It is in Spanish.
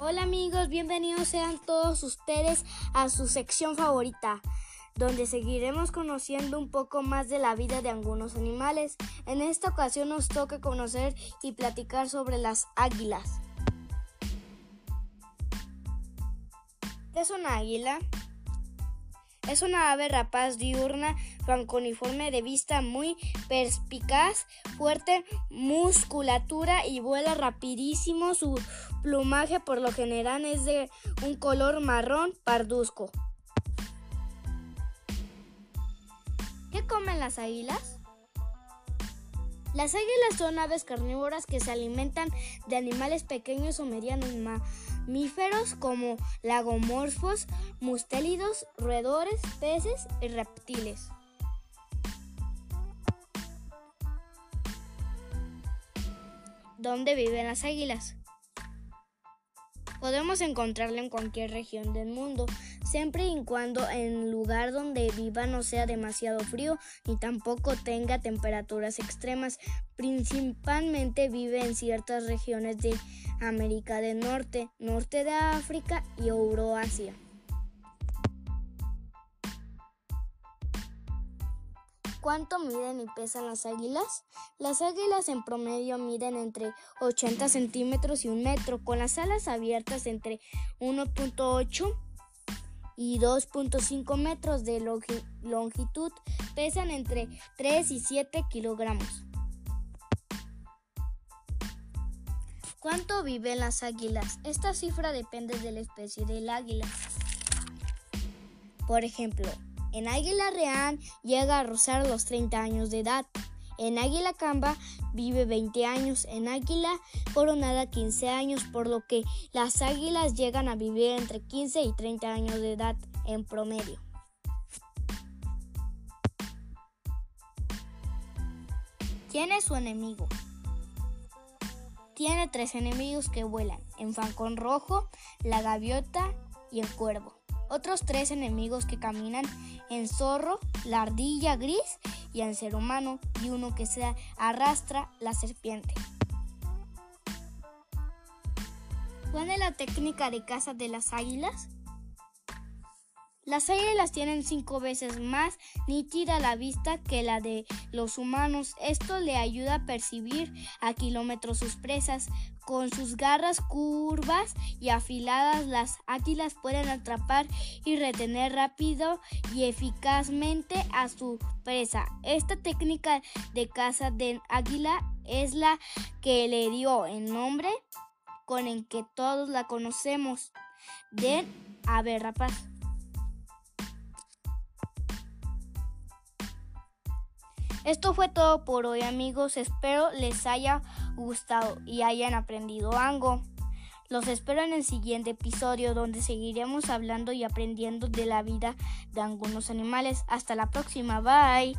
Hola amigos, bienvenidos sean todos ustedes a su sección favorita, donde seguiremos conociendo un poco más de la vida de algunos animales. En esta ocasión nos toca conocer y platicar sobre las águilas. ¿Qué es una águila? Es una ave rapaz diurna, franconiforme de vista muy perspicaz, fuerte musculatura y vuela rapidísimo. Su plumaje por lo general es de un color marrón parduzco. ¿Qué comen las águilas? Las águilas son aves carnívoras que se alimentan de animales pequeños o medianos mamíferos como lagomorfos, mustélidos, roedores, peces y reptiles. ¿Dónde viven las águilas? Podemos encontrarla en cualquier región del mundo, siempre y cuando en lugar donde viva no sea demasiado frío ni tampoco tenga temperaturas extremas. Principalmente vive en ciertas regiones de América del Norte, norte de África y Euroasia. ¿Cuánto miden y pesan las águilas? Las águilas en promedio miden entre 80 centímetros y un metro, con las alas abiertas entre 1.8 y 2.5 metros de longitud, pesan entre 3 y 7 kilogramos. ¿Cuánto viven las águilas? Esta cifra depende de la especie del águila. Por ejemplo, en águila real llega a rozar los 30 años de edad. En águila camba vive 20 años, en águila coronada 15 años, por lo que las águilas llegan a vivir entre 15 y 30 años de edad en promedio. ¿Quién es su enemigo? Tiene tres enemigos que vuelan, en falcón rojo, la gaviota y el cuervo otros tres enemigos que caminan en zorro, la ardilla gris y el ser humano, y uno que se arrastra, la serpiente. ¿Cuál es la técnica de caza de las águilas? Las águilas tienen cinco veces más nítida la vista que la de los humanos. Esto le ayuda a percibir a kilómetros sus presas. Con sus garras curvas y afiladas, las águilas pueden atrapar y retener rápido y eficazmente a su presa. Esta técnica de caza de águila es la que le dio el nombre con el que todos la conocemos de ave rapaz. Esto fue todo por hoy amigos, espero les haya gustado y hayan aprendido algo. Los espero en el siguiente episodio donde seguiremos hablando y aprendiendo de la vida de algunos animales. Hasta la próxima, bye.